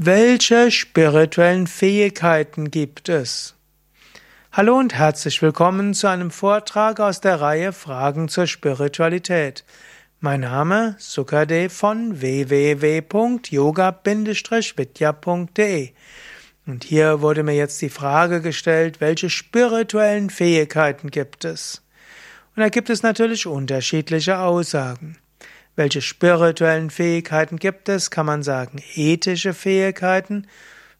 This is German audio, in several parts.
Welche spirituellen Fähigkeiten gibt es? Hallo und herzlich willkommen zu einem Vortrag aus der Reihe Fragen zur Spiritualität. Mein Name Sukadev von www.yoga-vidya.de und hier wurde mir jetzt die Frage gestellt, welche spirituellen Fähigkeiten gibt es? Und da gibt es natürlich unterschiedliche Aussagen. Welche spirituellen Fähigkeiten gibt es? Kann man sagen, ethische Fähigkeiten,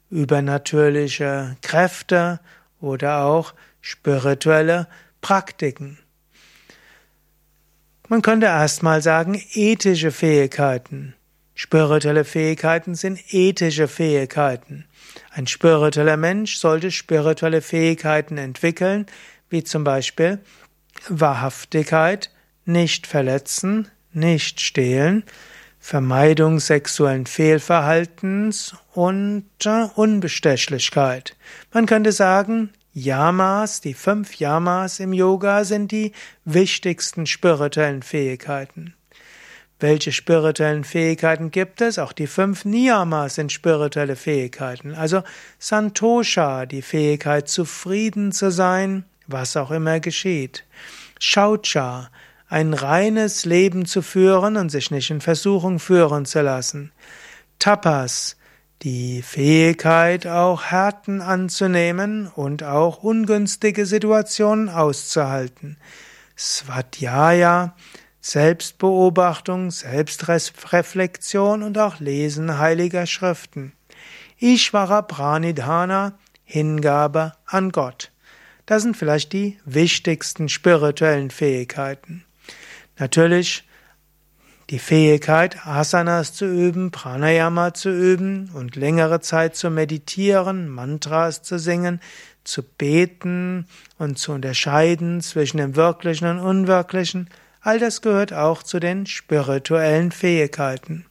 übernatürliche Kräfte oder auch spirituelle Praktiken. Man könnte erstmal sagen, ethische Fähigkeiten. Spirituelle Fähigkeiten sind ethische Fähigkeiten. Ein spiritueller Mensch sollte spirituelle Fähigkeiten entwickeln, wie zum Beispiel Wahrhaftigkeit, nicht verletzen, nicht stehlen, Vermeidung sexuellen Fehlverhaltens und äh, Unbestechlichkeit. Man könnte sagen, Yamas, die fünf Yamas im Yoga sind die wichtigsten spirituellen Fähigkeiten. Welche spirituellen Fähigkeiten gibt es? Auch die fünf Niyamas sind spirituelle Fähigkeiten. Also Santosha, die Fähigkeit zufrieden zu sein, was auch immer geschieht. Shaucha, ein reines Leben zu führen und sich nicht in Versuchung führen zu lassen. Tapas, die Fähigkeit, auch Härten anzunehmen und auch ungünstige Situationen auszuhalten. Svadhyaya, Selbstbeobachtung, Selbstreflexion und auch Lesen heiliger Schriften. Ishvara Pranidhana, Hingabe an Gott. Das sind vielleicht die wichtigsten spirituellen Fähigkeiten. Natürlich die Fähigkeit, Asanas zu üben, Pranayama zu üben und längere Zeit zu meditieren, Mantras zu singen, zu beten und zu unterscheiden zwischen dem Wirklichen und Unwirklichen, all das gehört auch zu den spirituellen Fähigkeiten.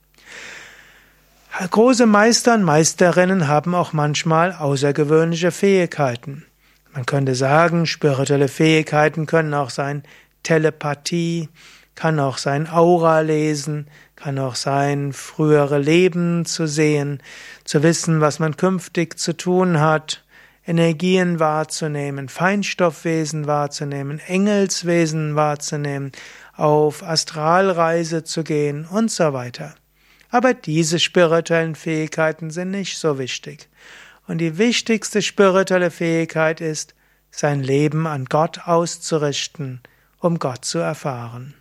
Große Meister und Meisterinnen haben auch manchmal außergewöhnliche Fähigkeiten. Man könnte sagen, spirituelle Fähigkeiten können auch sein Telepathie, kann auch sein Aura lesen, kann auch sein frühere Leben zu sehen, zu wissen, was man künftig zu tun hat, Energien wahrzunehmen, Feinstoffwesen wahrzunehmen, Engelswesen wahrzunehmen, auf Astralreise zu gehen und so weiter. Aber diese spirituellen Fähigkeiten sind nicht so wichtig. Und die wichtigste spirituelle Fähigkeit ist, sein Leben an Gott auszurichten, um Gott zu erfahren.